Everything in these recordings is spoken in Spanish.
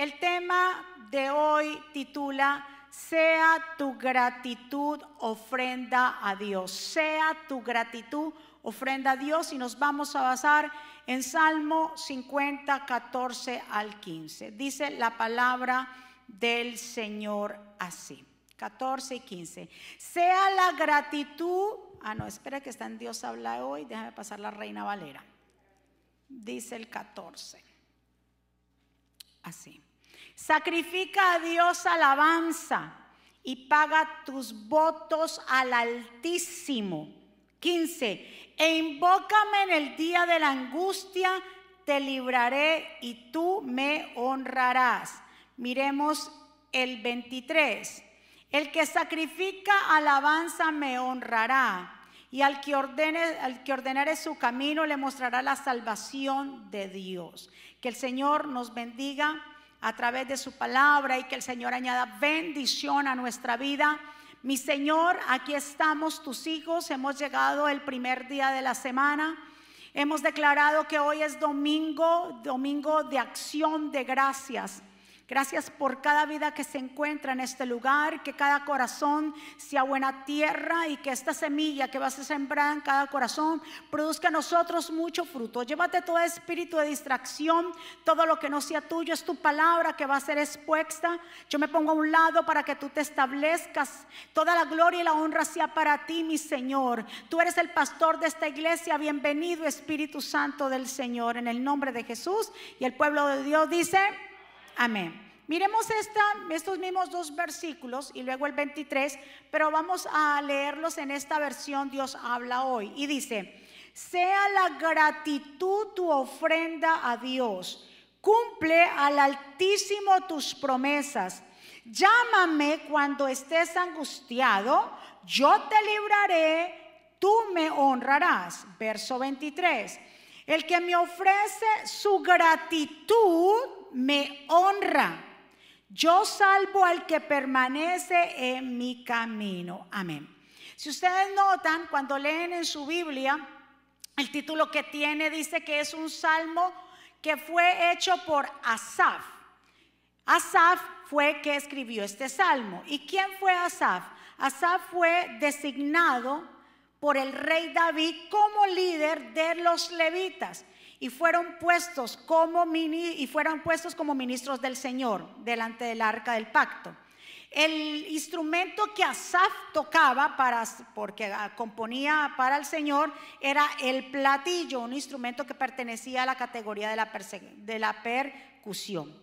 El tema de hoy titula Sea tu gratitud ofrenda a Dios. Sea tu gratitud ofrenda a Dios y nos vamos a basar en Salmo 50, 14 al 15. Dice la palabra del Señor así. 14 y 15. Sea la gratitud. Ah, no, espera que está en Dios habla hoy. Déjame pasar la Reina Valera. Dice el 14. Así. Sacrifica a Dios alabanza y paga tus votos al Altísimo. 15. E invócame en el día de la angustia, te libraré y tú me honrarás. Miremos el 23. El que sacrifica alabanza me honrará. Y al que, ordene, al que ordenare su camino le mostrará la salvación de Dios. Que el Señor nos bendiga a través de su palabra y que el Señor añada bendición a nuestra vida. Mi Señor, aquí estamos tus hijos, hemos llegado el primer día de la semana. Hemos declarado que hoy es domingo, domingo de acción de gracias. Gracias por cada vida que se encuentra en este lugar, que cada corazón sea buena tierra y que esta semilla que vas a sembrar en cada corazón produzca a nosotros mucho fruto. Llévate todo espíritu de distracción, todo lo que no sea tuyo es tu palabra que va a ser expuesta. Yo me pongo a un lado para que tú te establezcas. Toda la gloria y la honra sea para ti, mi Señor. Tú eres el pastor de esta iglesia. Bienvenido, Espíritu Santo del Señor, en el nombre de Jesús. Y el pueblo de Dios dice... Amén. Miremos estos mismos dos versículos y luego el 23, pero vamos a leerlos en esta versión Dios habla hoy. Y dice, sea la gratitud tu ofrenda a Dios, cumple al Altísimo tus promesas. Llámame cuando estés angustiado, yo te libraré, tú me honrarás. Verso 23. El que me ofrece su gratitud me honra. Yo salvo al que permanece en mi camino. Amén. Si ustedes notan, cuando leen en su Biblia, el título que tiene dice que es un salmo que fue hecho por Asaf. Asaf fue que escribió este salmo. ¿Y quién fue Asaf? Asaf fue designado por el rey David como líder de los levitas y fueron puestos como mini, y fueron puestos como ministros del Señor delante del arca del pacto. El instrumento que Asaf tocaba para porque ah, componía para el Señor era el platillo, un instrumento que pertenecía a la categoría de la, percusión.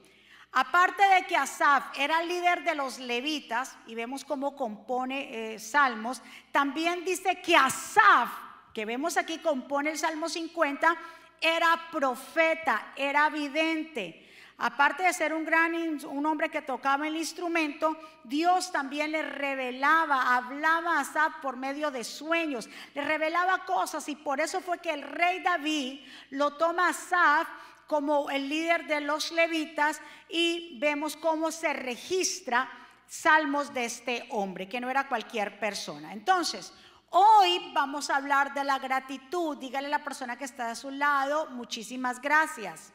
Aparte de que Asaf era líder de los levitas, y vemos cómo compone eh, salmos, también dice que Asaf, que vemos aquí compone el Salmo 50, era profeta, era vidente. Aparte de ser un gran un hombre que tocaba el instrumento, Dios también le revelaba, hablaba a Asaf por medio de sueños, le revelaba cosas y por eso fue que el rey David lo toma a Asaf como el líder de los levitas y vemos cómo se registra salmos de este hombre, que no era cualquier persona. Entonces, Hoy vamos a hablar de la gratitud. Dígale a la persona que está a su lado, muchísimas gracias.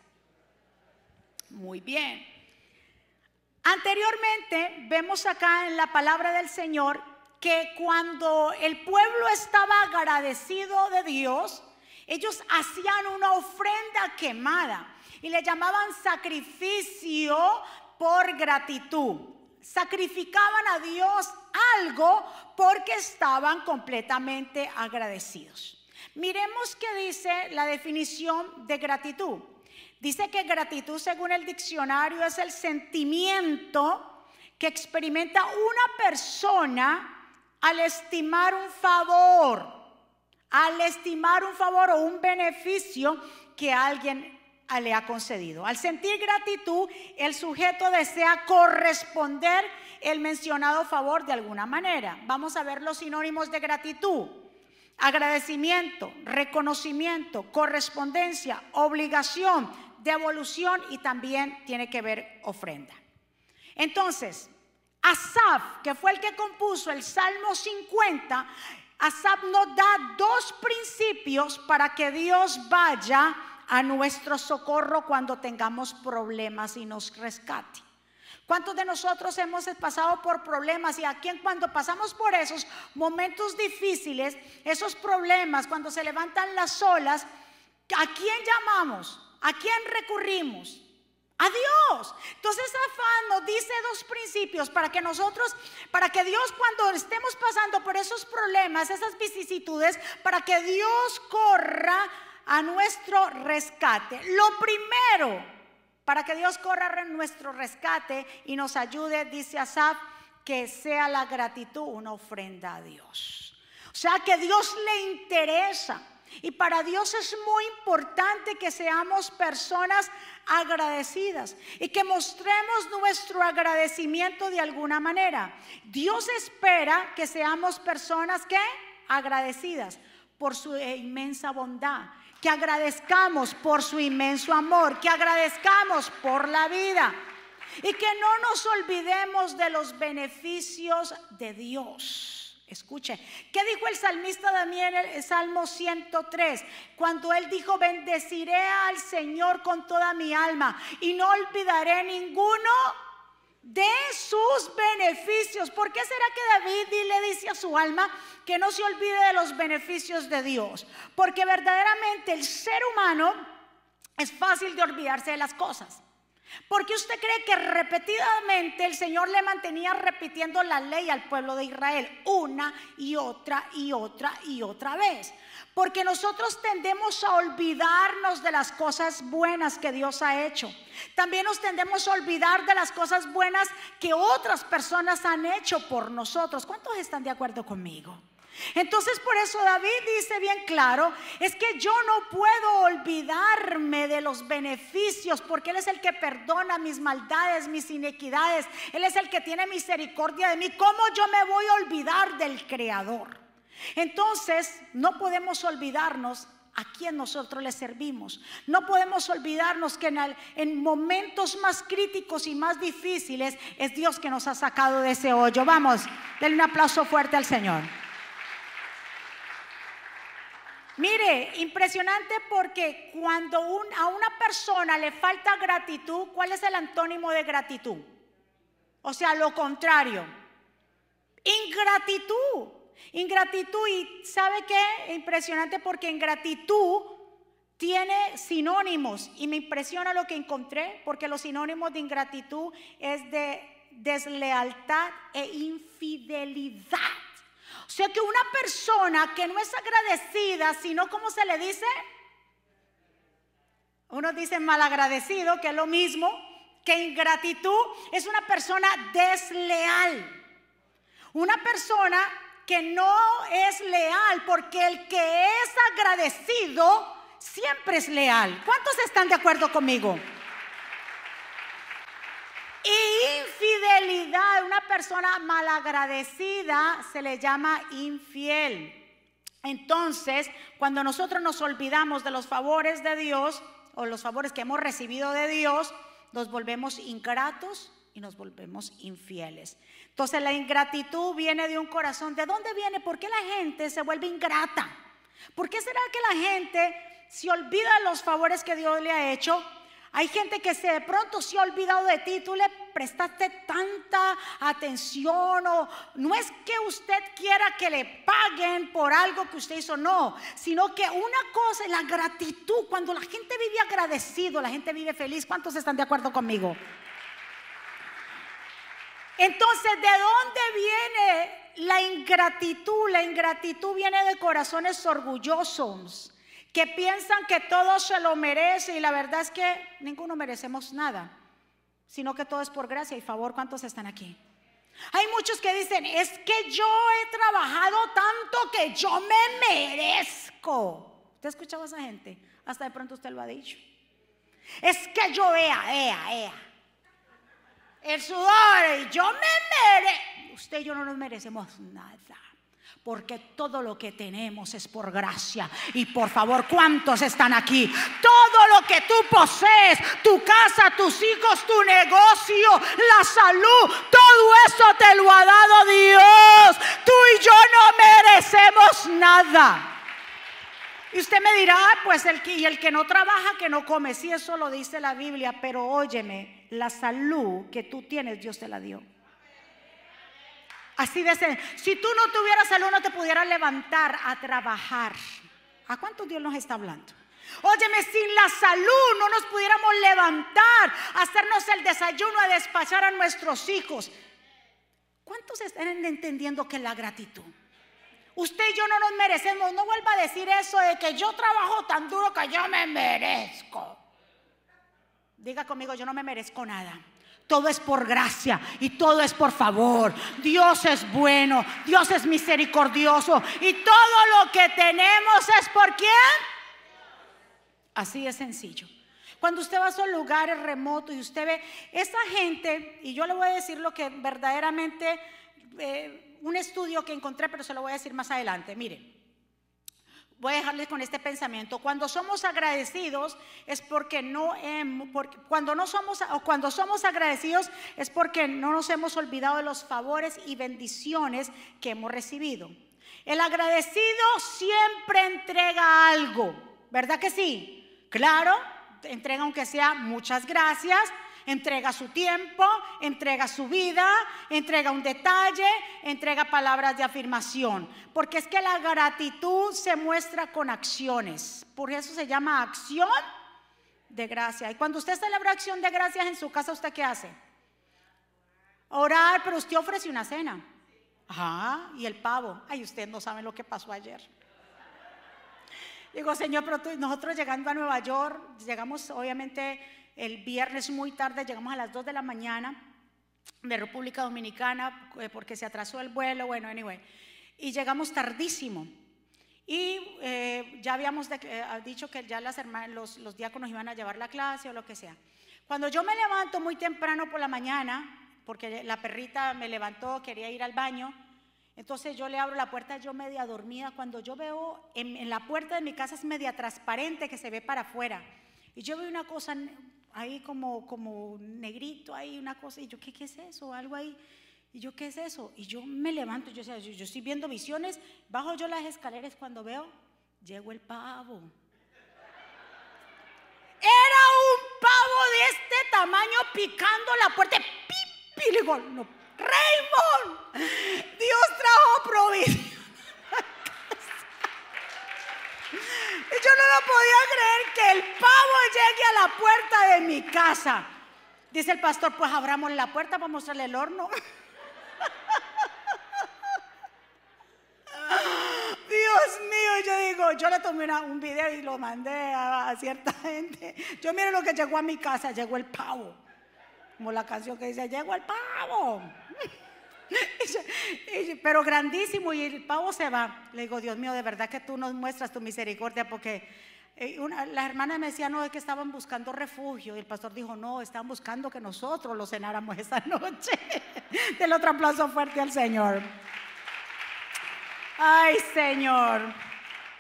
Muy bien. Anteriormente vemos acá en la palabra del Señor que cuando el pueblo estaba agradecido de Dios, ellos hacían una ofrenda quemada y le llamaban sacrificio por gratitud. Sacrificaban a Dios algo porque estaban completamente agradecidos. Miremos qué dice la definición de gratitud. Dice que gratitud, según el diccionario, es el sentimiento que experimenta una persona al estimar un favor, al estimar un favor o un beneficio que alguien le ha concedido. Al sentir gratitud, el sujeto desea corresponder el mencionado favor de alguna manera. Vamos a ver los sinónimos de gratitud. Agradecimiento, reconocimiento, correspondencia, obligación, devolución y también tiene que ver ofrenda. Entonces, Asaf, que fue el que compuso el Salmo 50, Asaf nos da dos principios para que Dios vaya a nuestro socorro cuando tengamos problemas y nos rescate. ¿Cuántos de nosotros hemos pasado por problemas y aquí cuando pasamos por esos momentos difíciles, esos problemas, cuando se levantan las olas, ¿a quién llamamos? ¿A quién recurrimos? A Dios. Entonces Afán nos dice dos principios para que nosotros, para que Dios cuando estemos pasando por esos problemas, esas vicisitudes, para que Dios corra a nuestro rescate. Lo primero, para que Dios corra nuestro rescate y nos ayude, dice Asaf, que sea la gratitud una ofrenda a Dios. O sea, que Dios le interesa. Y para Dios es muy importante que seamos personas agradecidas y que mostremos nuestro agradecimiento de alguna manera. Dios espera que seamos personas que agradecidas por su inmensa bondad, que agradezcamos por su inmenso amor, que agradezcamos por la vida y que no nos olvidemos de los beneficios de Dios. Escuche, ¿qué dijo el salmista también en el Salmo 103? Cuando él dijo, bendeciré al Señor con toda mi alma y no olvidaré ninguno de sus beneficios. ¿Por qué será que David le dice a su alma que no se olvide de los beneficios de Dios? Porque verdaderamente el ser humano es fácil de olvidarse de las cosas. Porque usted cree que repetidamente el Señor le mantenía repitiendo la ley al pueblo de Israel una y otra y otra y otra vez. Porque nosotros tendemos a olvidarnos de las cosas buenas que Dios ha hecho. También nos tendemos a olvidar de las cosas buenas que otras personas han hecho por nosotros. ¿Cuántos están de acuerdo conmigo? Entonces por eso David dice bien claro, es que yo no puedo olvidarme de los beneficios, porque Él es el que perdona mis maldades, mis inequidades, Él es el que tiene misericordia de mí. ¿Cómo yo me voy a olvidar del Creador? Entonces no podemos olvidarnos a quien nosotros le servimos. No podemos olvidarnos que en, en, momentos más críticos y más difíciles es Dios que nos ha sacado de ese hoyo. Vamos, denle un aplauso fuerte al Señor. Mire, impresionante porque cuando a una persona le falta gratitud, ¿cuál es el antónimo de gratitud? O sea, lo contrario. Ingratitud. Ingratitud. Y ¿sabe qué? Impresionante porque ingratitud tiene sinónimos. Y me impresiona lo que encontré porque los sinónimos de ingratitud es de deslealtad e infidelidad. O sea que una persona que no es agradecida, sino como se le dice, unos dicen malagradecido, que es lo mismo que ingratitud, es una persona desleal. Una persona que no es leal, porque el que es agradecido siempre es leal. ¿Cuántos están de acuerdo conmigo? Infidelidad, una persona malagradecida se le llama infiel. Entonces, cuando nosotros nos olvidamos de los favores de Dios o los favores que hemos recibido de Dios, nos volvemos ingratos y nos volvemos infieles. Entonces la ingratitud viene de un corazón. ¿De dónde viene? ¿Por qué la gente se vuelve ingrata? ¿Por qué será que la gente se olvida de los favores que Dios le ha hecho hay gente que se de pronto se ha olvidado de ti, tú le prestaste tanta atención o no es que usted quiera que le paguen por algo que usted hizo, no, sino que una cosa es la gratitud. Cuando la gente vive agradecido, la gente vive feliz. ¿Cuántos están de acuerdo conmigo? Entonces, ¿de dónde viene la ingratitud? La ingratitud viene de corazones orgullosos que piensan que todo se lo merece y la verdad es que ninguno merecemos nada, sino que todo es por gracia y favor. ¿Cuántos están aquí? Hay muchos que dicen, es que yo he trabajado tanto que yo me merezco. ¿Usted ha escuchado a esa gente? Hasta de pronto usted lo ha dicho. Es que yo vea, ea, ea. El sudor, yo me merezco. Usted y yo no nos merecemos nada porque todo lo que tenemos es por gracia. Y por favor, ¿cuántos están aquí? Todo lo que tú posees, tu casa, tus hijos, tu negocio, la salud, todo eso te lo ha dado Dios. Tú y yo no merecemos nada. Y usted me dirá, ah, pues el que, y el que no trabaja, que no come. Sí, eso lo dice la Biblia, pero óyeme, la salud que tú tienes, Dios te la dio. Así de. Si tú no tuvieras salud, no te pudieras levantar a trabajar. ¿A cuánto Dios nos está hablando? Óyeme, sin la salud no nos pudiéramos levantar, hacernos el desayuno, a despachar a nuestros hijos. ¿Cuántos están entendiendo que la gratitud? Usted y yo no nos merecemos. No vuelva a decir eso de que yo trabajo tan duro que yo me merezco. Diga conmigo, yo no me merezco nada. Todo es por gracia y todo es por favor. Dios es bueno, Dios es misericordioso y todo lo que tenemos es por quién. Así de sencillo. Cuando usted va a esos lugares remotos y usted ve esa gente, y yo le voy a decir lo que verdaderamente, eh, un estudio que encontré, pero se lo voy a decir más adelante. Mire, voy a dejarles con este pensamiento. Cuando somos agradecidos es porque no cuando no somos o cuando somos agradecidos es porque no nos hemos olvidado de los favores y bendiciones que hemos recibido. El agradecido siempre entrega algo, ¿verdad que sí? Claro, entrega aunque sea muchas gracias, entrega su tiempo, entrega su vida, entrega un detalle, entrega palabras de afirmación. Porque es que la gratitud se muestra con acciones. Por eso se llama acción de gracia. Y cuando usted celebra acción de gracias en su casa, ¿usted qué hace? Orar, pero usted ofrece una cena. Ajá, y el pavo. Ay, usted no sabe lo que pasó ayer. Digo, Señor, pero nosotros llegando a Nueva York, llegamos obviamente el viernes muy tarde, llegamos a las 2 de la mañana de República Dominicana eh, porque se atrasó el vuelo, bueno, anyway. Y llegamos tardísimo. Y eh, ya habíamos eh, dicho que ya las los, los diáconos iban a llevar la clase o lo que sea. Cuando yo me levanto muy temprano por la mañana, porque la perrita me levantó, quería ir al baño, entonces yo le abro la puerta, yo media dormida, cuando yo veo en, en, la puerta de mi casa es media transparente que se ve para afuera. Y yo veo una cosa ahí como, como negrito, ahí una cosa, y yo, ¿qué, qué es eso? Algo ahí. Y yo, ¿qué es eso? Y yo me levanto, yo, yo, yo estoy viendo visiones, bajo yo las escaleras cuando veo, llego el pavo. Era un pavo de este tamaño picando la puerta. ¡Pip! Y le digo, no, Raymond, Dios trajo provisión. Y yo no lo podía creer que el pavo llegue a la puerta de mi casa. Dice el pastor, pues abramos la puerta para mostrarle el horno. Dios mío, yo digo, yo le tomé un video y lo mandé a, cierta gente. Yo mire lo que llegó a mi casa, llegó el pavo. Como la canción que dice, llegó el pavo. Pero grandísimo y el pavo se va. Le digo, Dios mío, de verdad que tú nos muestras tu misericordia porque eh, las hermanas me decían, no, es que estaban buscando refugio. Y el pastor dijo, no, estaban buscando que nosotros lo cenáramos esa noche. Del otro aplauso fuerte al Señor. Ay, Señor.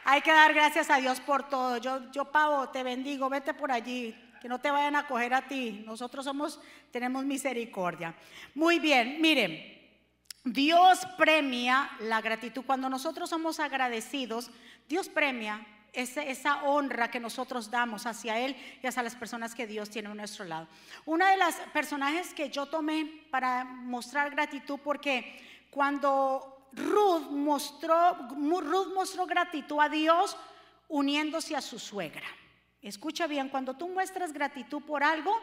Hay que dar gracias a Dios por todo. Yo, yo, Pavo, te bendigo. Vete por allí. Que no te vayan a coger a ti. Nosotros somos, tenemos misericordia. Muy bien, miren. Dios premia la gratitud. Cuando nosotros somos agradecidos, Dios premia esa, honra que nosotros damos hacia Él y hacia las personas que Dios tiene a nuestro lado. Una de las personajes que yo tomé para mostrar gratitud, porque cuando Ruth mostró, Ruth mostró gratitud a Dios uniéndose a su suegra. Escucha bien, cuando tú muestras gratitud por algo,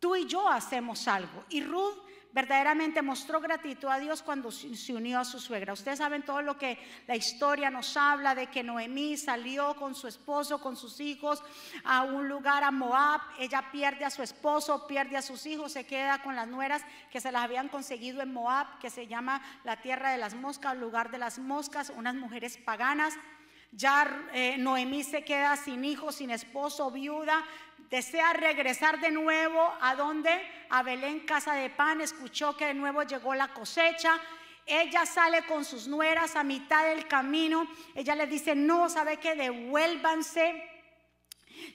tú y yo hacemos algo. Y Ruth verdaderamente mostró gratitud a Dios cuando se unió a su suegra. Ustedes saben todo lo que la historia nos habla de que Noemí salió con su esposo, con sus hijos a un lugar a Moab. Ella pierde a su esposo, pierde a sus hijos, se queda con las nueras que se las habían conseguido en Moab, que se llama la tierra de las moscas, lugar de las moscas, unas mujeres paganas. Ya eh, Noemí se queda sin hijos, sin esposo, viuda, desea regresar de nuevo a donde? A Belén, casa de pan, escuchó que de nuevo llegó la cosecha. Ella sale con sus nueras a mitad del camino. Ella le dice, no, ¿sabe qué? Devuélvanse.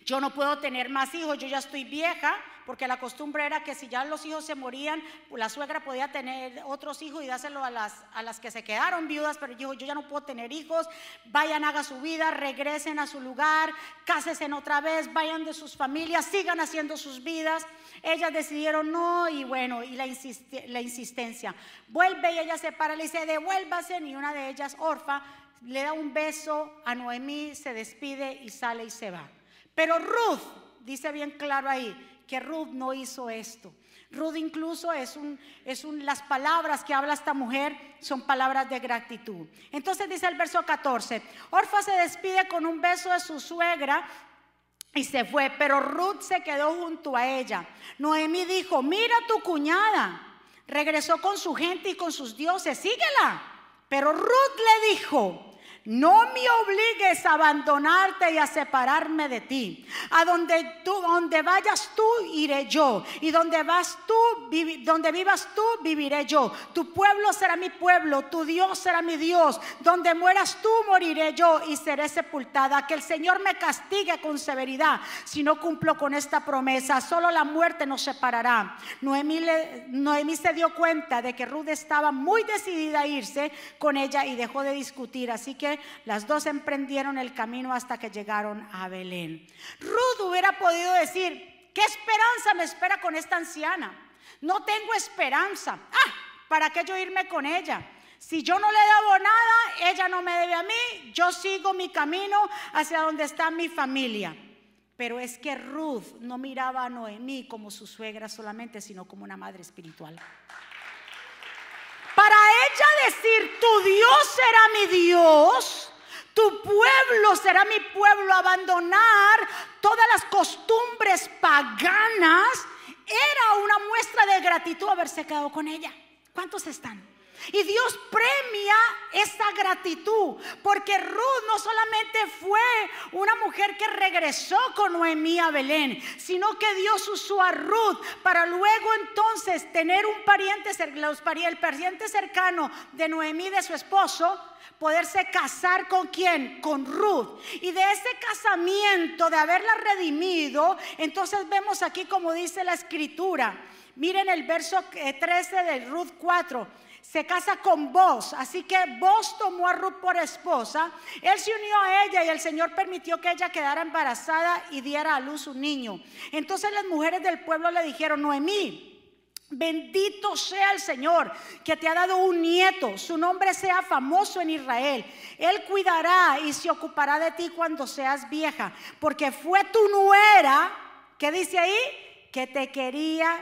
Yo no puedo tener más hijos, yo ya estoy vieja, porque la costumbre era que si ya los hijos se morían, la suegra podía tener otros hijos y dárselo a las, a las que se quedaron viudas, pero dijo, yo ya no puedo tener hijos, vayan, hagan su vida, regresen a su lugar, cásense otra vez, vayan de sus familias, sigan haciendo sus vidas. Ellas decidieron no y bueno, y la, la insistencia. Vuelve y ella se para, le dice, devuélvase, y una de ellas, Orfa, le da un beso a Noemí, se despide y sale y se va. Pero Ruth, dice bien claro ahí, que Ruth no hizo esto. Ruth incluso es un, es un, las palabras que habla esta mujer son palabras de gratitud. Entonces dice el verso 14, Orfa se despide con un beso de su suegra y se fue, pero Ruth se quedó junto a ella. Noemí dijo, mira tu cuñada, regresó con su gente y con sus dioses, síguela. Pero Ruth le dijo, no me obligues a abandonarte y a separarme de ti. A donde tú, donde vayas tú, iré yo. Y donde vas tú, donde vivas tú, viviré yo. Tu pueblo será mi pueblo, tu Dios será mi Dios. Donde mueras tú, moriré yo y seré sepultada. Que el Señor me castigue con severidad si no cumplo con esta promesa. Solo la muerte nos separará. Noemí, Noemí se dio cuenta de que Ruth estaba muy decidida a irse con ella y dejó de discutir. Así que las dos emprendieron el camino hasta que llegaron a Belén. Ruth hubiera podido decir, ¿qué esperanza me espera con esta anciana? No tengo esperanza. Ah, ¿para qué yo irme con ella? Si yo no le debo nada, ella no me debe a mí, yo sigo mi camino hacia donde está mi familia. Pero es que Ruth no miraba a Noemí como su suegra solamente, sino como una madre espiritual. Para ella decir, tu Dios será mi Dios, tu pueblo será mi pueblo, abandonar todas las costumbres paganas, era una muestra de gratitud haberse quedado con ella. ¿Cuántos están? Y Dios premia esa gratitud, porque Ruth no solamente fue una mujer que regresó con Noemí a Belén, sino que Dios usó a Ruth para luego entonces tener un pariente, el pariente cercano de Noemí, de su esposo, poderse casar con quién? Con Ruth. Y de ese casamiento, de haberla redimido, entonces vemos aquí como dice la escritura. Miren el verso 13 de Ruth 4 se casa con vos. Así que vos tomó a Ruth por esposa. Él se unió a ella y el Señor permitió que ella quedara embarazada y diera a luz un niño. Entonces las mujeres del pueblo le dijeron, Noemí, Bendito sea el Señor que te ha dado un nieto, su nombre sea famoso en Israel. Él cuidará y se ocupará de ti cuando seas vieja, porque fue tu nuera, ¿qué dice ahí? Que te quería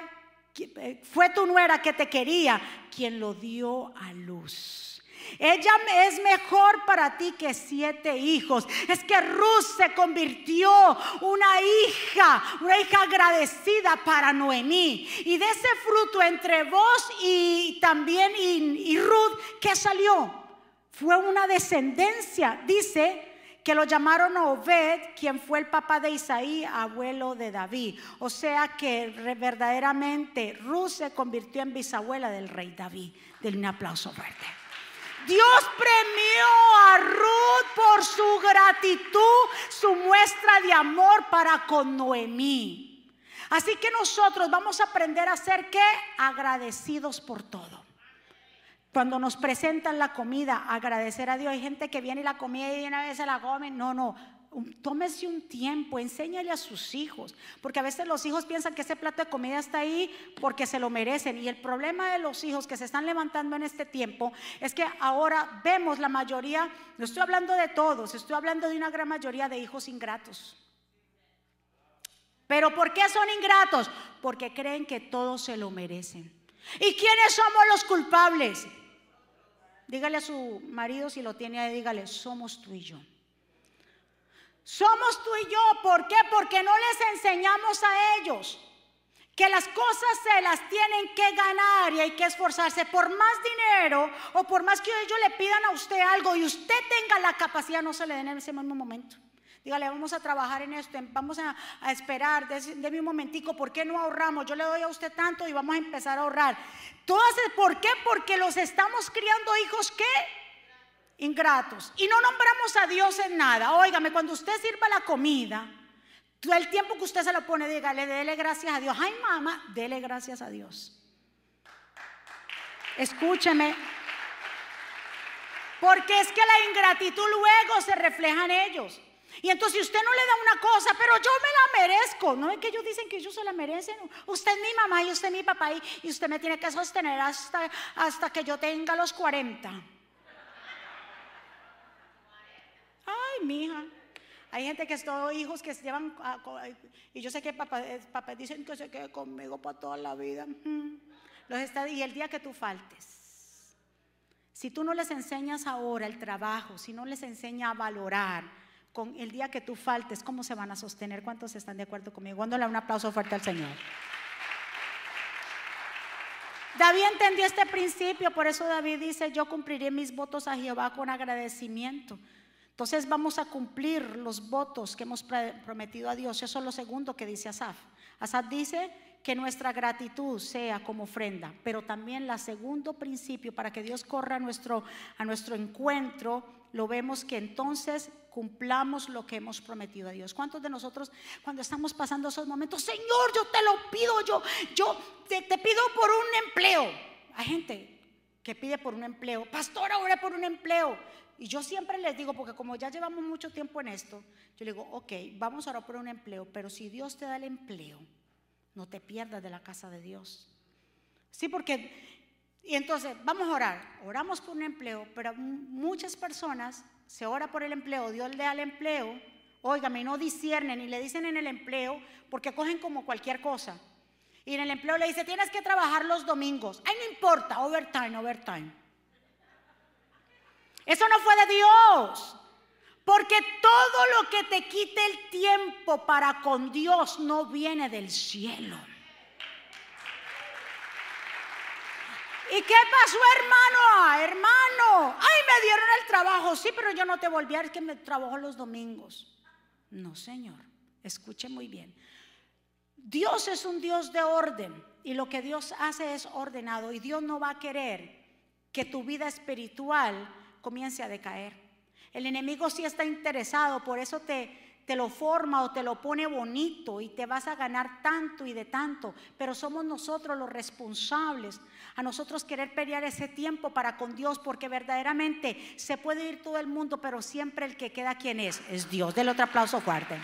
fue tu nuera que te quería quien lo dio a luz. Ella es mejor para ti que siete hijos. Es que Ruth se convirtió una hija, una hija agradecida para Noemí. Y de ese fruto entre vos y también y Ruth, ¿qué salió? Fue una descendencia, dice que lo llamaron Obed, quien fue el papá de Isaí, abuelo de David. O sea que verdaderamente Ruth se convirtió en bisabuela del rey David. Denle un aplauso fuerte. Dios premió a Ruth por su gratitud, su muestra de amor para con Noemí. Así que nosotros vamos a aprender a ser que agradecidos por todo. Cuando nos presentan la comida, agradecer a Dios. Hay gente que viene y la comida y una vez se la come. No, no. Tómese un tiempo, enséñale a sus hijos, porque a veces los hijos piensan que ese plato de comida está ahí porque se lo merecen. Y el problema de los hijos que se están levantando en este tiempo es que ahora vemos la mayoría, no estoy hablando de todos, estoy hablando de una gran mayoría de hijos ingratos. Pero ¿por qué son ingratos? Porque creen que todos se lo merecen. ¿Y quiénes somos los culpables? Dígale a su marido si lo tiene ahí, dígale, somos tú y yo. Somos tú y yo, ¿por qué? Porque no les enseñamos a ellos que las cosas se las tienen que ganar y hay que esforzarse por más dinero o por más que ellos le pidan a usted algo y usted tenga la capacidad, no se le den en ese mismo momento. Dígale, vamos a trabajar en esto, vamos a, esperar, déme un momentico, ¿por qué no ahorramos? Yo le doy a usted tanto y vamos a empezar a ahorrar. ¿Por qué? Porque los estamos criando hijos que ingratos. Y no nombramos a Dios en nada. Óigame, cuando usted sirva la comida, Todo el tiempo que usted se lo pone, dígale, dele gracias a Dios. Ay, mamá, dele gracias a Dios. Escúcheme. Porque es que la ingratitud luego se refleja en ellos. Y entonces usted no le da una cosa, pero yo me la merezco. No es que ellos dicen que ellos se la merecen. Usted es mi mamá y usted es mi papá y, usted me tiene que sostener hasta, hasta que yo tenga los 40. Ay, mija. Hay gente que son hijos que se llevan, y yo sé que papá, eh, papá dicen que se quede conmigo para toda la vida. Los está, y el día que tú faltes, si tú no les enseñas ahora el trabajo, si no les enseñas a valorar, con el día que tú faltes, ¿cómo se van a sostener? ¿Cuántos están de acuerdo conmigo? Dándole un aplauso fuerte al Señor. David entendió este principio, por eso David dice, yo cumpliré mis votos a Jehová con agradecimiento. Entonces vamos a cumplir los votos que hemos prometido a Dios. Eso es lo segundo que dice Asaf. Asaf dice que nuestra gratitud sea como ofrenda, pero también la segundo principio para que Dios corra a nuestro, a nuestro encuentro, lo vemos que entonces cumplamos lo que hemos prometido a Dios. ¿Cuántos de nosotros cuando estamos pasando esos momentos, Señor, yo te lo pido, yo, yo te, te pido por un empleo? Hay gente que pide por un empleo, pastora, ore por un empleo. Y yo siempre les digo, porque como ya llevamos mucho tiempo en esto, yo le digo, ok, vamos a orar por un empleo, pero si Dios te da el empleo, no te pierdas de la casa de Dios. Sí, porque, y entonces, vamos a orar, oramos por un empleo, pero muchas personas se ora por el empleo, Dios le da el empleo, óigame, no disciernen y le dicen en el empleo, porque cogen como cualquier cosa. Y en el empleo le dice, tienes que trabajar los domingos. Ay, no importa, overtime, overtime. Eso no fue de Dios. Porque todo lo que te quite el tiempo para con Dios no viene del cielo. ¿Y qué pasó, hermano? Ah, hermano, ay, me dieron el trabajo. Sí, pero yo no te volví a ver que me trabajo los domingos. No, Señor, escuche muy bien. Dios es un Dios de orden y lo que Dios hace es ordenado y Dios no va a querer que tu vida espiritual comience a decaer. El enemigo sí está interesado, por eso te, te lo forma o te lo pone bonito y te vas a ganar tanto y de tanto, pero somos nosotros los responsables a nosotros querer pelear ese tiempo para con Dios, porque verdaderamente se puede ir todo el mundo, pero siempre el que queda, ¿quién es? Es Dios. Del otro aplauso fuerte.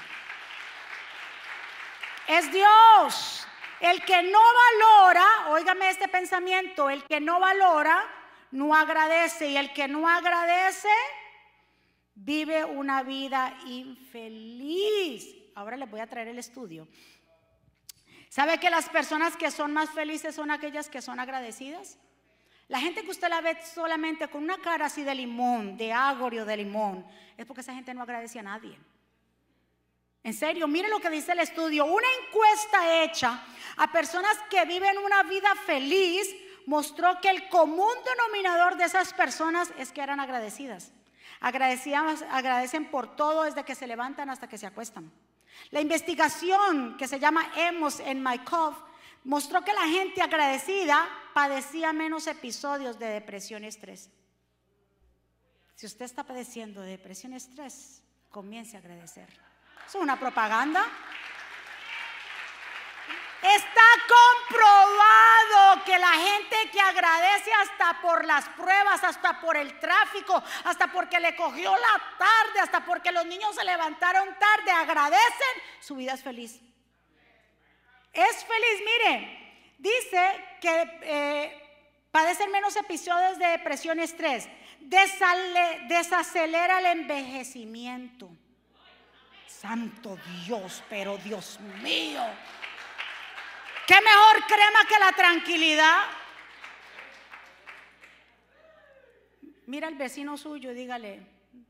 Es Dios. El que no valora, óigame este pensamiento, el que no valora no agradece y el que no agradece vive una vida infeliz. Ahora les voy a traer el estudio. ¿Sabe que las personas que son más felices son aquellas que son agradecidas? La gente que usted la ve solamente con una cara así de limón, de agorio de limón, es porque esa gente no agradece a nadie. En serio, mire lo que dice el estudio. Una encuesta hecha a personas que viven una vida feliz mostró que el común denominador de esas personas es que eran agradecidas. Agradecen por todo desde que se levantan hasta que se acuestan. La investigación que se llama Emos en MyCov mostró que la gente agradecida padecía menos episodios de depresión y estrés. Si usted está padeciendo de depresión y estrés, comience a agradecer. ¿Es una propaganda? Está comprobado que la gente que agradece hasta por las pruebas, hasta por el tráfico, hasta porque le cogió la tarde, hasta porque los niños se levantaron tarde, agradecen, su vida es feliz. Es feliz, mire, dice que eh, padecen menos episodios de depresión y estrés, desacelera el envejecimiento. Santo Dios, pero Dios mío. ¿Qué mejor crema que la tranquilidad? Mira al vecino suyo y dígale,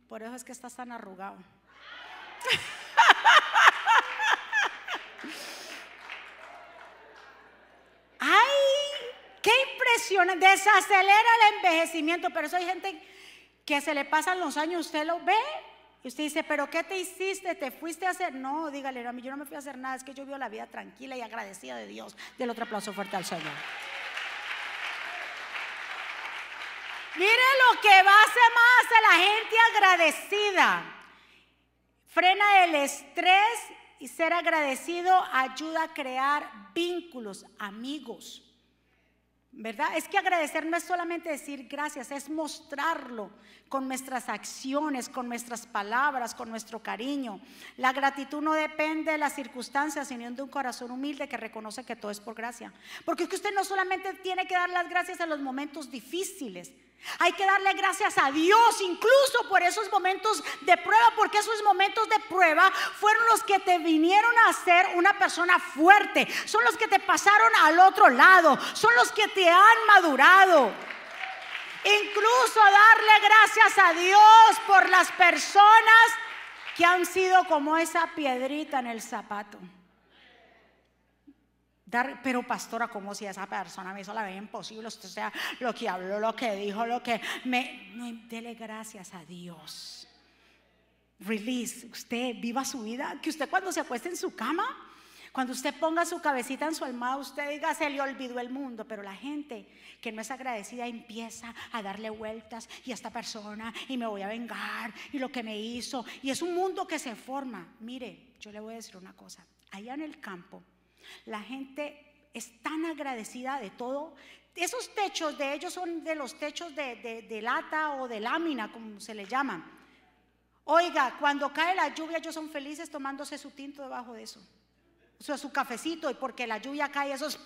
por eso es que estás tan arrugado. ¡Ay! ¡Qué impresionante! Desacelera el envejecimiento, pero eso hay gente que se le pasan los años, usted lo ve y usted dice, pero ¿qué te hiciste? ¿Te fuiste a hacer? No, dígale, a mí yo no me fui a hacer nada, es que yo vivo la vida tranquila y agradecida de Dios. Del otro aplauso fuerte al Señor. Mire lo que va a hacer más a la gente agradecida. Frena el estrés y ser agradecido ayuda a crear vínculos, amigos. ¿Verdad? Es que agradecer no es solamente decir gracias, es mostrarlo con nuestras acciones, con nuestras palabras, con nuestro cariño. La gratitud no depende de las circunstancias, sino de un corazón humilde que reconoce que todo es por gracia. Porque es que usted no solamente tiene que dar las gracias en los momentos difíciles, hay que darle gracias a Dios incluso por esos momentos de prueba, porque esos momentos de prueba fueron los que te vinieron a hacer una persona fuerte, son los que te pasaron al otro lado, son los que te han madurado. Incluso darle gracias a Dios por las personas que han sido como esa piedrita en el zapato pero pastora, como si esa persona me hizo la vida imposible, o sea, lo que habló, lo que dijo, lo que me... Dele gracias a Dios. Release, usted viva su vida, que usted cuando se acueste en su cama, cuando usted ponga su cabecita en su almohada, usted diga, se le olvidó el mundo, pero la gente que no es agradecida empieza a darle vueltas y a esta persona y me voy a vengar y lo que me hizo, y es un mundo que se forma. Mire, yo le voy a decir una cosa, allá en el campo, la gente es tan agradecida de todo. Esos techos de ellos son de los techos de, lata o de lámina, como se le llaman. Oiga, cuando cae la lluvia, ellos son felices tomándose su tinto debajo de eso. O sea, su cafecito, y porque la lluvia cae, esos.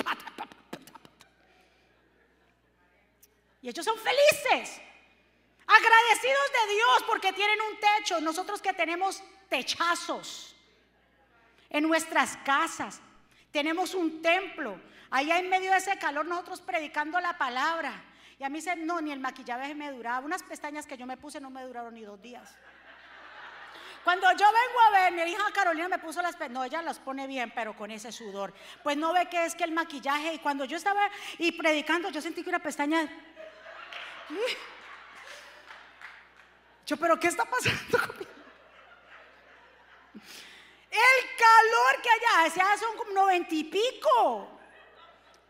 Y ellos son felices. Agradecidos de Dios porque tienen un techo. Nosotros que tenemos techazos en nuestras casas. Tenemos un templo. Allá en medio de ese calor nosotros predicando la palabra. Y a mí se, no, ni el maquillaje me duraba. Unas pestañas que yo me puse no me duraron ni dos días. Cuando yo vengo a ver, mi hija Carolina me puso las pestañas, no, ella las pone bien, pero con ese sudor. Pues no ve que es que el maquillaje, y cuando yo estaba y predicando, yo sentí que una pestaña... Yo, pero ¿qué está pasando conmigo? El calor que allá, sea, son como noventa y pico.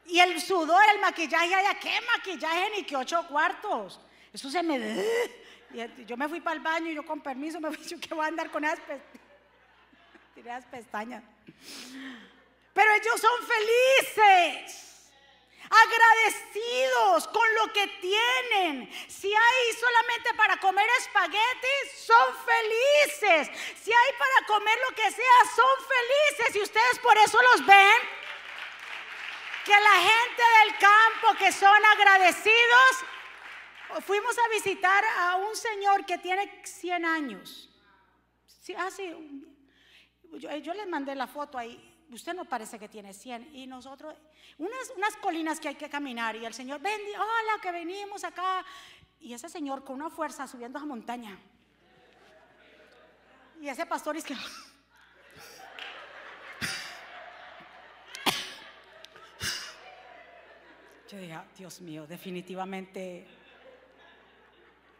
Y el sudor, el maquillaje allá, ¿qué maquillaje ni que ocho cuartos? Eso se me... Yo me fui para el baño y yo con permiso me fui, yo que voy a andar con esas pestañas. Pero ellos son felices agradecidos con lo que tienen. Si hay solamente para comer espaguetis, son felices. Si hay para comer lo que sea, son felices. Y ustedes por eso los ven. Que la gente del campo que son agradecidos, fuimos a visitar a un señor que tiene 100 años. Sí, ah, yo, yo les mandé la foto ahí usted no parece que tiene 100. Y nosotros, unas, unas colinas que hay que caminar. Y el Señor, ven, hola, que venimos acá. Y ese señor con una fuerza subiendo a montaña. Y ese pastor es que... Yo dije, ah, Dios mío, definitivamente...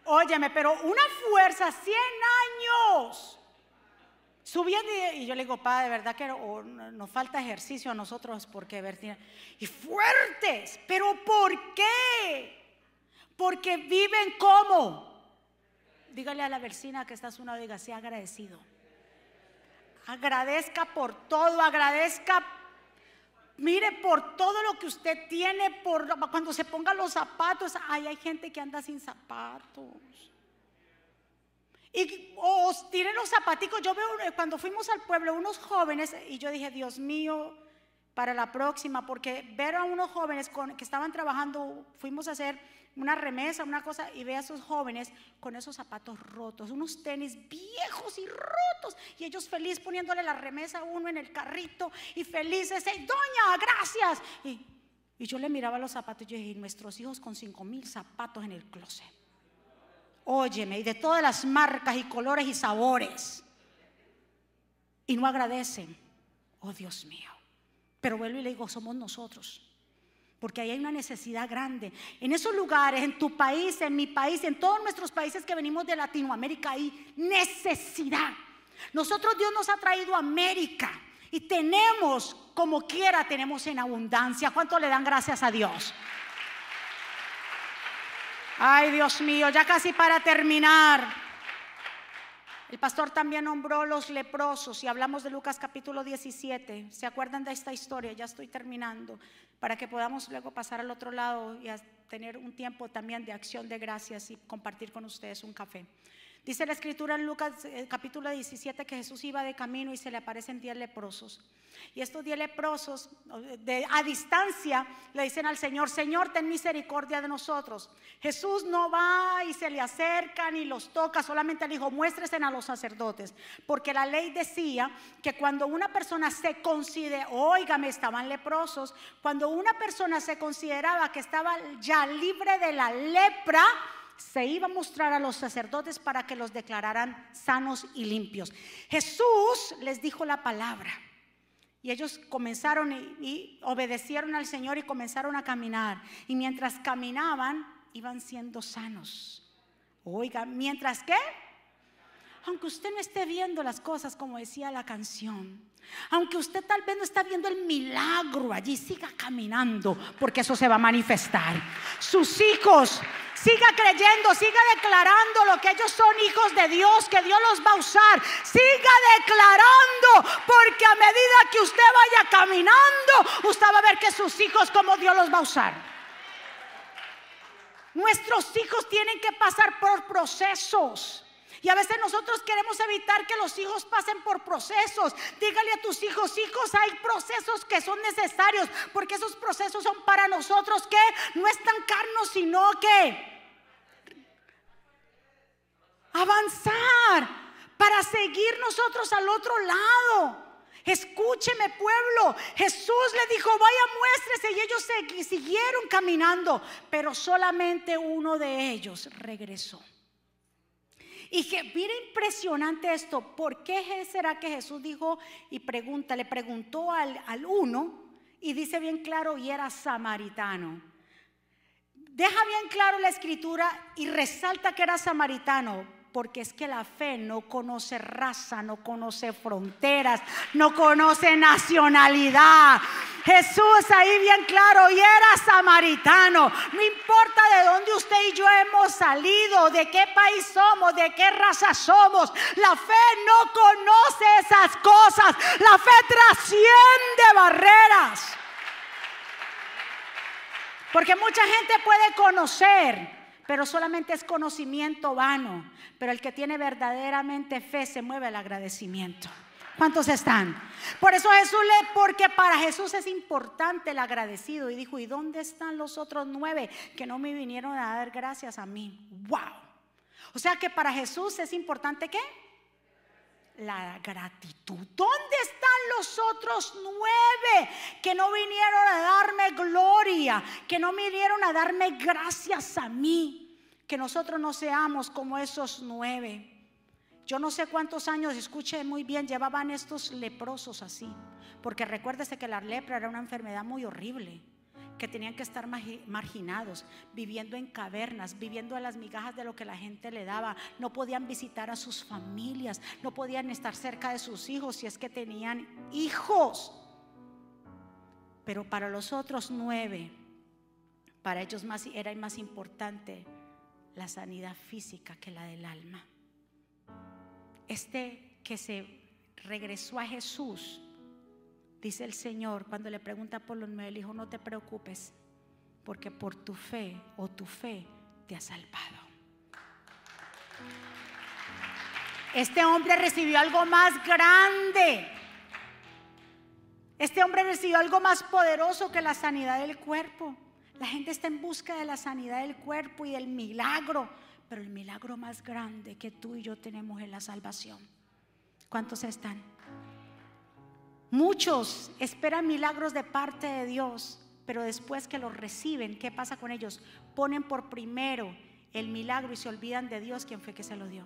Óyeme, pero una fuerza, 100 años. Subiendo y, yo le digo, padre, de verdad que nos falta ejercicio a nosotros porque ver, y fuertes, pero ¿por qué? Porque viven como. Dígale a la vecina que está a lado, diga, sea agradecido. Agradezca por todo, agradezca Mire por todo lo que usted tiene, por cuando se ponga los zapatos. Ay, hay gente que anda sin zapatos. Y os tiren los zapaticos. Yo veo eh, cuando fuimos al pueblo unos jóvenes y yo dije, Dios mío, para la próxima, porque ver a unos jóvenes que estaban trabajando, fuimos a hacer una remesa, una cosa, y ve a esos jóvenes con esos zapatos rotos, unos tenis viejos y rotos, y ellos feliz poniéndole la remesa a uno en el carrito y felices, doña, gracias. Y, y yo le miraba los zapatos y yo dije, nuestros hijos con cinco mil zapatos en el closet. Óyeme, y de todas las marcas y colores y sabores. Y no agradecen. Oh Dios mío. Pero vuelvo y le digo, somos nosotros. Porque ahí hay una necesidad grande. En esos lugares, en tu país, en mi país, en todos nuestros países que venimos de Latinoamérica, hay necesidad. Nosotros Dios nos ha traído a América y tenemos, como quiera, tenemos en abundancia. ¿Cuánto le dan gracias a Dios? Ay, Dios mío, ya casi para terminar. El pastor también nombró los leprosos y hablamos de Lucas capítulo 17. ¿Se acuerdan de esta historia? Ya estoy terminando para que podamos luego pasar al otro lado y tener un tiempo también de acción de gracias y compartir con ustedes un café. Dice la escritura en Lucas eh, capítulo 17 que Jesús iba de camino y se le aparecen diez leprosos. Y estos diez leprosos a distancia le dicen al Señor, Señor, ten misericordia de nosotros. Jesús no va y se le acerca ni los toca, solamente le dijo, muéstresen a los sacerdotes. Porque la ley decía que cuando una persona se considera, oígame, estaban leprosos, cuando una persona se consideraba que estaba ya libre de la lepra, se iba a mostrar a los sacerdotes para que los declararan sanos y limpios. Jesús les dijo la palabra. Y ellos comenzaron y, obedecieron al Señor y comenzaron a caminar. Y mientras caminaban, iban siendo sanos. Oiga, mientras que, aunque usted no esté viendo las cosas como decía la canción, aunque usted tal vez no está viendo el milagro allí, siga caminando, porque eso se va a manifestar. Sus hijos Siga creyendo, siga declarando lo que ellos son hijos de Dios, que Dios los va a usar. Siga declarando, porque a medida que usted vaya caminando, usted va a ver que sus hijos, como Dios los va a usar. Nuestros hijos tienen que pasar por procesos. Y a veces nosotros queremos evitar que los hijos pasen por procesos. Dígale a tus hijos, hijos, hay procesos que son necesarios, porque esos procesos son para nosotros que no estancarnos, sino que avanzar para seguir nosotros al otro lado. Escúcheme pueblo, Jesús le dijo, vaya muéstrese y ellos siguieron caminando, pero solamente uno de ellos regresó. Y que mire impresionante esto, ¿por qué será que Jesús dijo y pregunta, le preguntó al, al uno y dice bien claro y era samaritano? Deja bien claro la escritura y resalta que era samaritano, porque es que la fe no conoce raza, no conoce fronteras, no conoce nacionalidad. Jesús ahí bien claro, y era samaritano. No importa de dónde usted y yo hemos salido, de qué país somos, de qué raza somos. La fe no conoce esas cosas. La fe trasciende barreras. Porque mucha gente puede conocer pero solamente es conocimiento vano. Pero el que tiene verdaderamente fe se mueve al agradecimiento. ¿Cuántos están? Por eso Jesús le, porque para Jesús es importante el agradecido. Y dijo, ¿y dónde están los otros nueve que no me vinieron a dar gracias a mí? ¡Wow! O sea que para Jesús es importante qué? La gratitud. ¿Dónde están los otros nueve que no vinieron a darme gloria? Que no vinieron a darme gracias a mí que nosotros no seamos como esos nueve. Yo no sé cuántos años, escuche muy bien, llevaban estos leprosos así. Porque recuérdese que la lepra era una enfermedad muy horrible, que tenían que estar marginados, viviendo en cavernas, viviendo a las migajas de lo que la gente le daba. No podían visitar a sus familias, no podían estar cerca de sus hijos si es que tenían hijos. Pero para los otros nueve, para ellos era más importante la sanidad física que la del alma. Este que se regresó a Jesús, dice el Señor, cuando le pregunta por los nueve, dijo, no te preocupes, porque por tu fe o tu fe te ha salvado. Este hombre recibió algo más grande. Este hombre recibió algo más poderoso que la sanidad del cuerpo. La gente está en busca de la sanidad del cuerpo y del milagro, pero el milagro más grande que tú y yo tenemos es la salvación. ¿Cuántos están? Muchos esperan milagros de parte de Dios, pero después que los reciben, ¿qué pasa con ellos? Ponen por primero el milagro y se olvidan de Dios quien fue que se lo dio.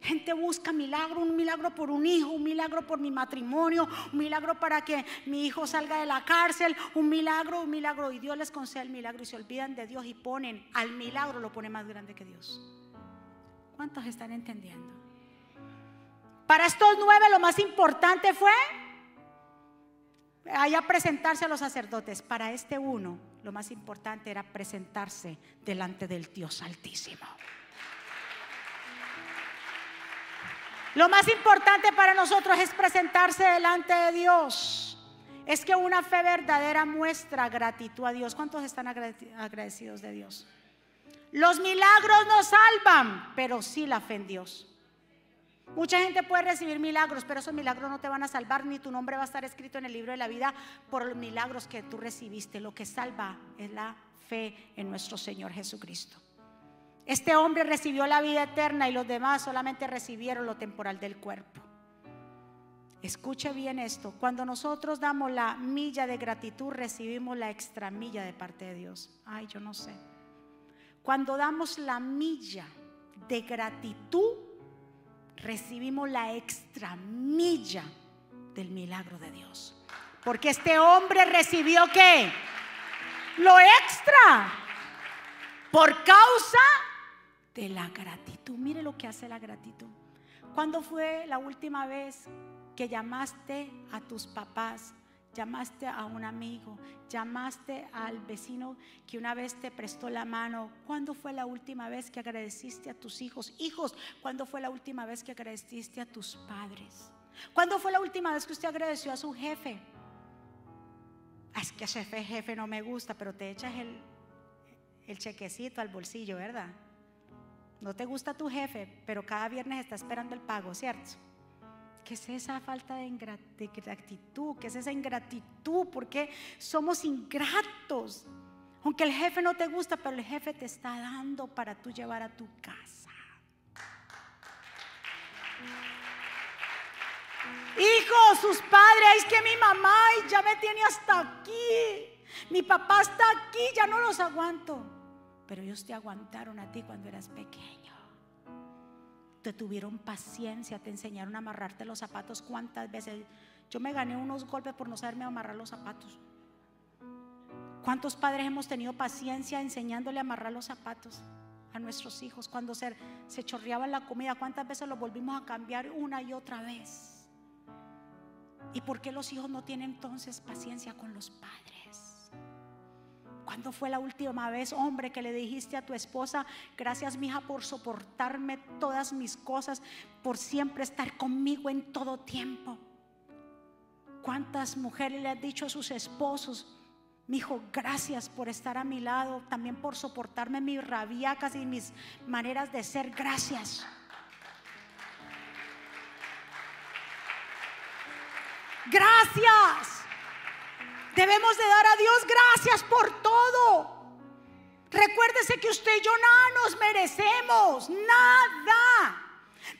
Gente busca milagro, un milagro por un hijo, un milagro por mi matrimonio, un milagro para que mi hijo salga de la cárcel, un milagro, un milagro. Y Dios les concede el milagro y se olvidan de Dios y ponen al milagro, lo pone más grande que Dios. ¿Cuántos están entendiendo? Para estos nueve lo más importante fue allá presentarse a los sacerdotes. Para este uno lo más importante era presentarse delante del Dios Altísimo. Lo más importante para nosotros es presentarse delante de Dios. Es que una fe verdadera muestra gratitud a Dios. ¿Cuántos están agradecidos de Dios? Los milagros no salvan, pero sí la fe en Dios. Mucha gente puede recibir milagros, pero esos milagros no te van a salvar, ni tu nombre va a estar escrito en el libro de la vida por los milagros que tú recibiste. Lo que salva es la fe en nuestro Señor Jesucristo. Este hombre recibió la vida eterna y los demás solamente recibieron lo temporal del cuerpo. Escuche bien esto, cuando nosotros damos la milla de gratitud, recibimos la extra milla de parte de Dios. Ay, yo no sé. Cuando damos la milla de gratitud, recibimos la extra milla del milagro de Dios. Porque este hombre recibió qué? Lo extra. Por causa de la gratitud. Mire lo que hace la gratitud. ¿Cuándo fue la última vez que llamaste a tus papás llamaste a un amigo, llamaste al vecino que una vez te prestó la mano. ¿Cuándo fue la última vez que agradeciste a tus hijos? Hijos, ¿cuándo fue la última vez que agradeciste a tus padres? ¿Cuándo fue la última vez que usted agradeció a su jefe? Ah, es que ese jefe no me gusta, pero te echas el, el chequecito al bolsillo, ¿verdad? No te gusta tu jefe, pero cada viernes está esperando el pago, ¿cierto? ¿Qué es esa falta de, gratitud? ¿Qué es esa ingratitud? Porque somos ingratos. Aunque el jefe no te gusta, pero el jefe te está dando para tú llevar a tu casa. Hijos, sus padres, es que mi mamá ya me tiene hasta aquí. Mi papá está aquí, ya no los aguanto. Pero ellos te aguantaron a ti cuando eras pequeño te tuvieron paciencia, te enseñaron a amarrarte los zapatos. ¿Cuántas veces? Yo me gané unos golpes por no saberme amarrar los zapatos. ¿Cuántos padres hemos tenido paciencia enseñándole a amarrar los zapatos a nuestros hijos cuando se, se chorreaba la comida? ¿Cuántas veces los volvimos a cambiar una y otra vez? ¿Y por qué los hijos no tienen entonces paciencia con los padres? ¿Cuándo fue la última vez, hombre, que le dijiste a tu esposa, gracias, mija, por soportarme todas mis cosas, por siempre estar conmigo en todo tiempo? ¿Cuántas mujeres le han dicho a sus esposos, mi hijo, gracias por estar a mi lado, también por soportarme mis rabiacas y mis maneras de ser, gracias. Gracias. Debemos de dar a Dios gracias por todo. Recuérdese que usted y yo nada nos merecemos, nada.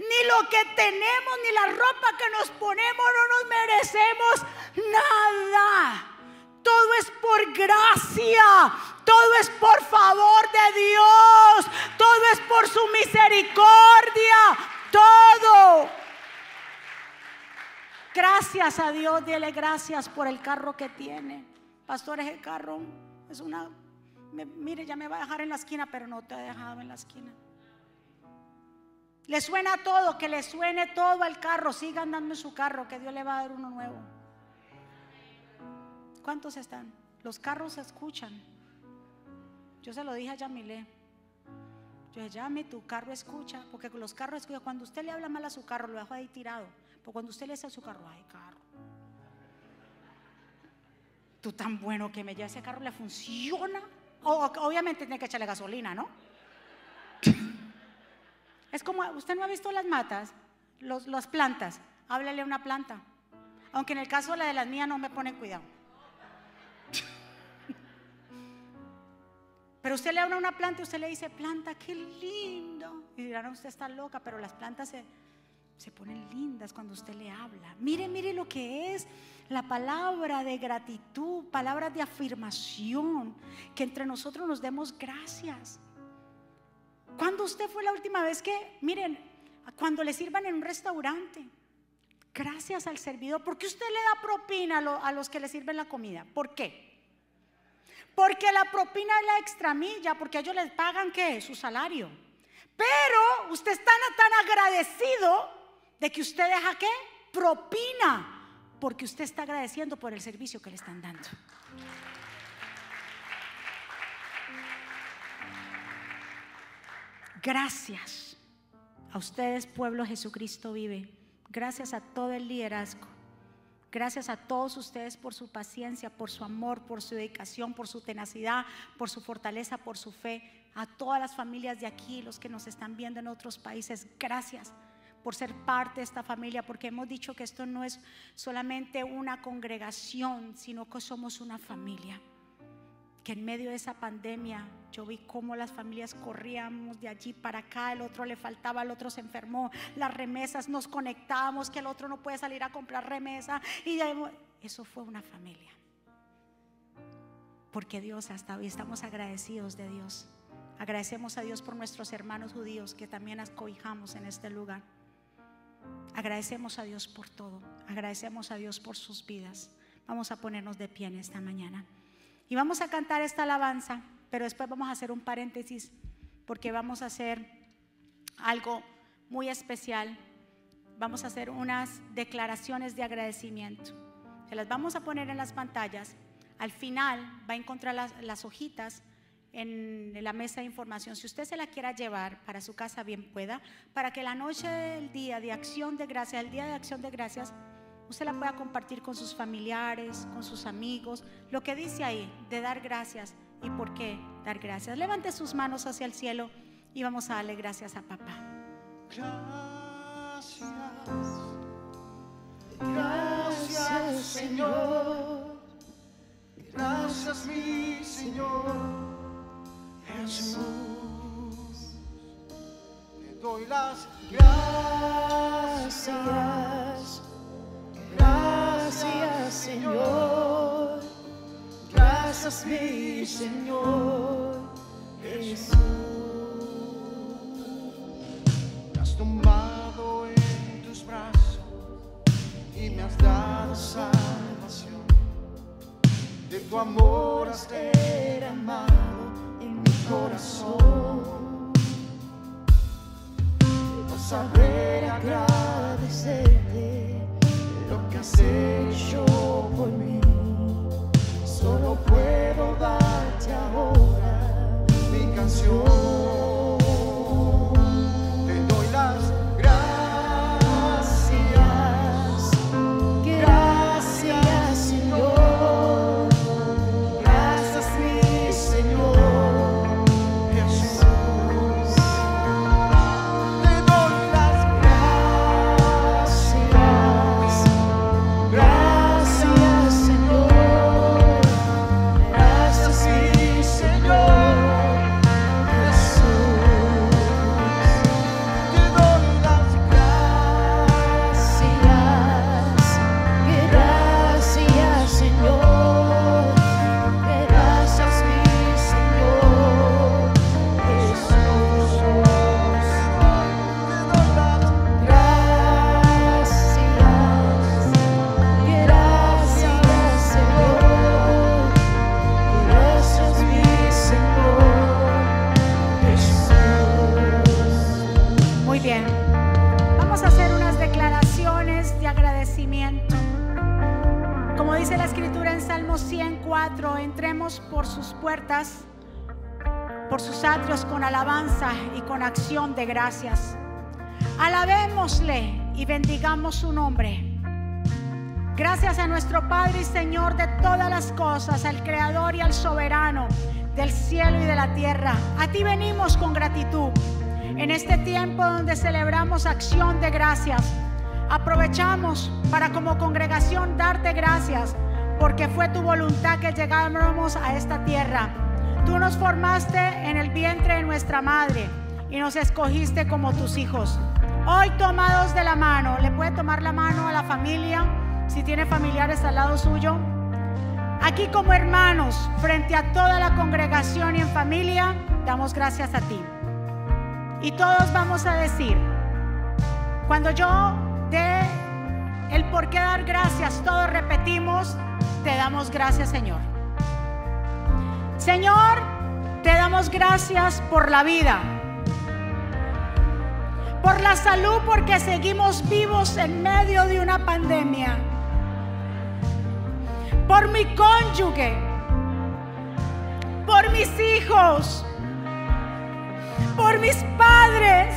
Ni lo que tenemos, ni la ropa que nos ponemos, no nos merecemos nada. Todo es por gracia, todo es por favor de Dios, todo es por su misericordia, todo. Gracias a Dios, dile gracias por el carro que tiene. Pastor, es el carro, es una... mire, ya me va a dejar en la esquina, pero no te ha dejado en la esquina. Le suena todo, que le suene todo al carro. Siga andando en su carro, que Dios le va a dar uno nuevo. ¿Cuántos están? Los carros se escuchan. Yo se lo dije a Yamile. Yo dije, Yami, tu carro escucha, porque los carros escuchan. Cuando usted le habla mal a su carro, lo deja ahí tirado. O cuando usted le dice a su carro, ay, carro. Tú tan bueno que me lleva ese carro, le funciona. obviamente tiene que echarle gasolina, ¿no? Es como, usted no ha visto las matas, los, las plantas. Háblale a una planta. Aunque en el caso de la de las mías no me ponen cuidado. Pero usted le habla a una planta y usted le dice, planta, qué lindo. Y dirán, usted está loca, pero las plantas se, se ponen lindas cuando usted le habla. Mire, mire lo que es la palabra de gratitud, palabras de afirmación, que entre nosotros nos demos gracias. ¿Cuándo usted fue la última vez que, miren, cuando le sirvan en un restaurante, gracias al servidor, ¿por qué usted le da propina a los que le sirven la comida? ¿Por qué? Porque la propina es la extramilla, porque ellos les pagan qué? Su salario. Pero usted está tan agradecido de que usted deja qué? Propina, porque usted está agradeciendo por el servicio que le están dando. Gracias. A ustedes, pueblo Jesucristo vive. Gracias a todo el liderazgo. Gracias a todos ustedes por su paciencia, por su amor, por su dedicación, por su tenacidad, por su fortaleza, por su fe. A todas las familias de aquí, los que nos están viendo en otros países, gracias por ser parte de esta familia, porque hemos dicho que esto no es solamente una congregación, sino que somos una familia que en medio de esa pandemia yo vi cómo las familias corríamos de allí para acá, el otro le faltaba, el otro se enfermó, las remesas nos conectábamos, que el otro no puede salir a comprar remesa y eso fue una familia. Porque Dios hasta hoy estamos agradecidos de Dios. Agradecemos a Dios por nuestros hermanos judíos que también acobijamos en este lugar. Agradecemos a Dios por todo. Agradecemos a Dios por sus vidas. Vamos a ponernos de pie en esta mañana. Y vamos a cantar esta alabanza, pero después vamos a hacer un paréntesis porque vamos a hacer algo muy especial. Vamos a hacer unas declaraciones de agradecimiento. Se las vamos a poner en las pantallas. Al final va a encontrar las, hojitas en la mesa de información. Si usted se la quiera llevar para su casa, bien pueda, para que la noche del día de acción de gracias, el día de acción de gracias, usted la pueda compartir con sus familiares, con sus amigos. Lo que dice ahí de dar gracias y por qué dar gracias. Levante sus manos hacia el cielo y vamos a darle gracias a papá. Gracias. Gracias, Señor. Gracias, mi Señor. Jesús. Te doy las gracias Gracias, Señor. Gracias, mi Señor Jesús. Me has tomado en tus brazos y me has dado salvación. De tu amor has derramado corazón. Debo saber agradecerte lo que has hecho por mí. Solo puedo darte gracias. Alabémosle y bendigamos su nombre. Gracias a nuestro Padre y Señor de todas las cosas, al Creador y al Soberano del cielo y de la tierra. A ti venimos con gratitud. En este tiempo donde celebramos acción de gracias, aprovechamos para como congregación darte gracias porque fue tu voluntad que llegáramos a esta tierra. Tú nos formaste en el vientre de nuestra madre y nos escogiste como tus hijos. Hoy tomados de la mano, le puede tomar la mano a la familia, si tiene familiares al lado suyo. Aquí como hermanos, frente a toda la congregación y en familia, damos gracias a ti. Y todos vamos a decir, cuando yo dé el por qué dar gracias, todos repetimos, te damos gracias Señor. Señor, te damos gracias por la vida por la salud porque seguimos vivos en medio de una pandemia, por mi cónyuge, por mis hijos, por mis padres,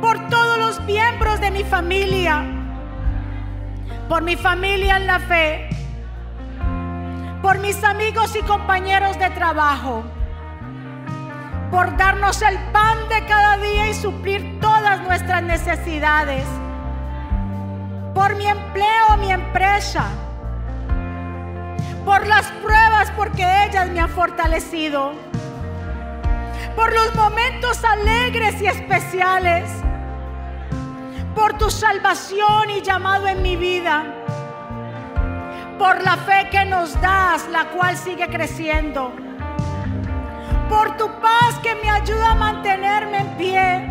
por todos los miembros de mi familia, por mi familia en la fe, por mis amigos y compañeros de trabajo, por darnos el pan de cada día y suplir todas nuestras necesidades, por mi empleo, mi empresa, por las pruebas porque ellas me han fortalecido, por los momentos alegres y especiales, por tu salvación y llamado en mi vida, por la fe que nos das, la cual sigue creciendo, por tu paz que me ayuda a mantenerme en pie,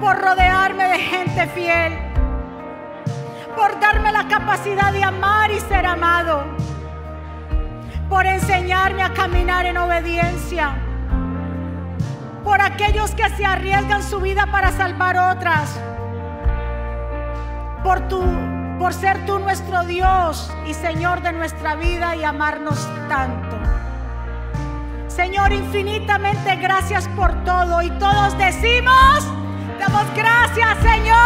por rodearme de gente fiel por darme la capacidad de amar y ser amado, por enseñarme a caminar en obediencia, por aquellos que se arriesgan su vida para salvar otras, por ser tú nuestro Dios y Señor de nuestra vida y amarnos tanto. Señor, infinitamente gracias por todo y todos decimos, damos gracias, Señor.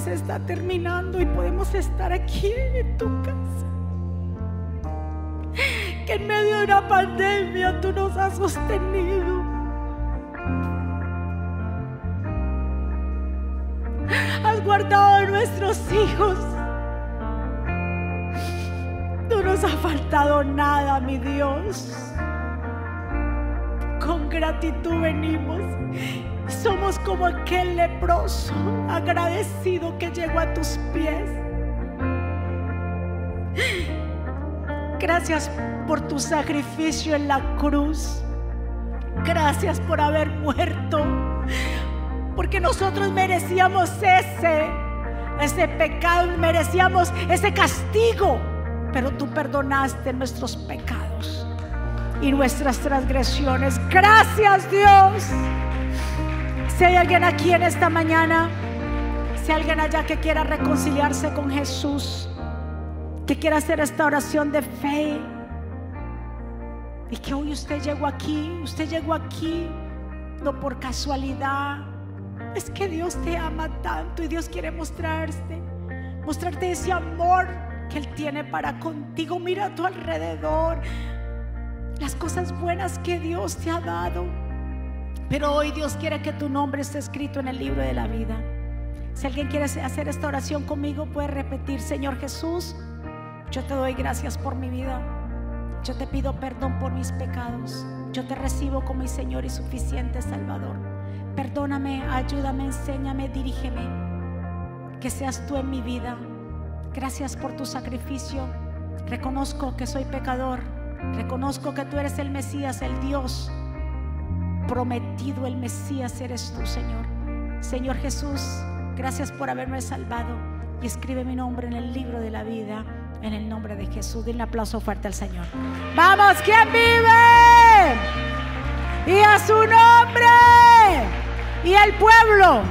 Se está terminando y podemos estar aquí en tu casa. Que en medio de una pandemia tú nos has sostenido. Has guardado a nuestros hijos. No nos ha faltado nada, mi Dios. Con gratitud venimos somos como aquel leproso agradecido que llegó a tus pies. Gracias por tu sacrificio en la cruz. Gracias por haber muerto. Porque nosotros merecíamos ese, ese pecado, merecíamos ese castigo. Pero tú perdonaste nuestros pecados y nuestras transgresiones. Gracias Dios. Si hay alguien aquí en esta mañana, si hay alguien allá que quiera reconciliarse con Jesús, que quiera hacer esta oración de fe, y que hoy usted llegó aquí, usted llegó aquí no por casualidad, es que Dios te ama tanto y Dios quiere mostrarte, mostrarte ese amor que Él tiene para contigo. Mira a tu alrededor, las cosas buenas que Dios te ha dado. Pero hoy Dios quiere que tu nombre esté escrito en el libro de la vida. Si alguien quiere hacer esta oración conmigo, puede repetir, Señor Jesús, yo te doy gracias por mi vida. Yo te pido perdón por mis pecados. Yo te recibo como mi Señor y suficiente Salvador. Perdóname, ayúdame, enséñame, dirígeme. Que seas tú en mi vida. Gracias por tu sacrificio. Reconozco que soy pecador. Reconozco que tú eres el Mesías, el Dios prometido el Mesías eres tú, Señor. Señor Jesús, gracias por haberme salvado y escribe mi nombre en el libro de la vida. En el nombre de Jesús, denle un aplauso fuerte al Señor. Vamos, ¿quién vive? Y a su nombre. Y el pueblo.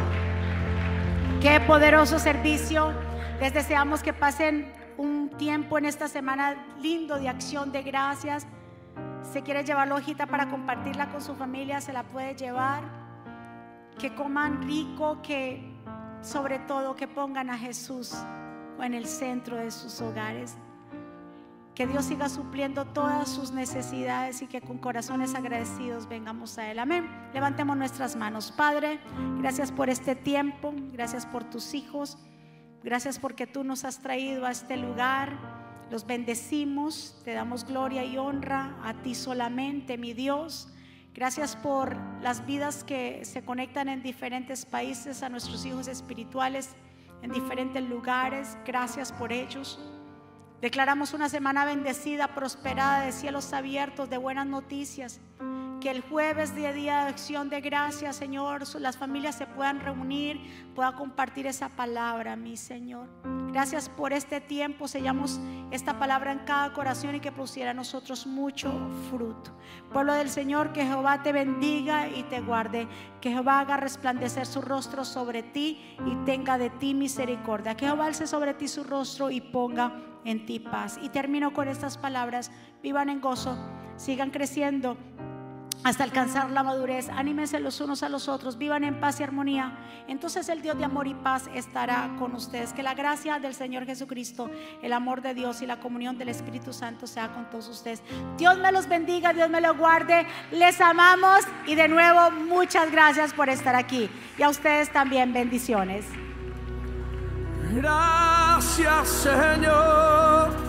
Qué poderoso servicio. Les deseamos que pasen un tiempo en esta semana lindo de acción de gracias. Si quiere llevar la hojita para compartirla con su familia, se la puede llevar. Que coman rico, que sobre todo que pongan a Jesús en el centro de sus hogares. Que Dios siga supliendo todas sus necesidades y que con corazones agradecidos vengamos a Él. Amén. Levantemos nuestras manos. Padre, gracias por este tiempo, gracias por tus hijos. Gracias porque tú nos has traído a este lugar. Los bendecimos, te damos gloria y honra a ti solamente, mi Dios. Gracias por las vidas que se conectan en diferentes países, a nuestros hijos espirituales en diferentes lugares. Gracias por ellos. Declaramos una semana bendecida, prosperada, de cielos abiertos, de buenas noticias. Que el jueves, a día de acción de gracias, Señor, las familias se puedan reunir, puedan compartir esa palabra, mi Señor. Gracias por este tiempo. Sellamos esta palabra en cada corazón y que pusiera a nosotros mucho fruto. Pueblo del Señor, que Jehová te bendiga y te guarde. Que Jehová haga resplandecer su rostro sobre ti y tenga de ti misericordia. Que Jehová alce sobre ti su rostro y ponga en ti paz. Y termino con estas palabras. Vivan en gozo, sigan creciendo hasta alcanzar la madurez. Anímense los unos a los otros, vivan en paz y armonía. Entonces el Dios de amor y paz estará con ustedes. Que la gracia del Señor Jesucristo, el amor de Dios y la comunión del Espíritu Santo sea con todos ustedes. Dios me los bendiga, Dios me los guarde. Les amamos y de nuevo muchas gracias por estar aquí. Y a ustedes también bendiciones. Gracias Señor.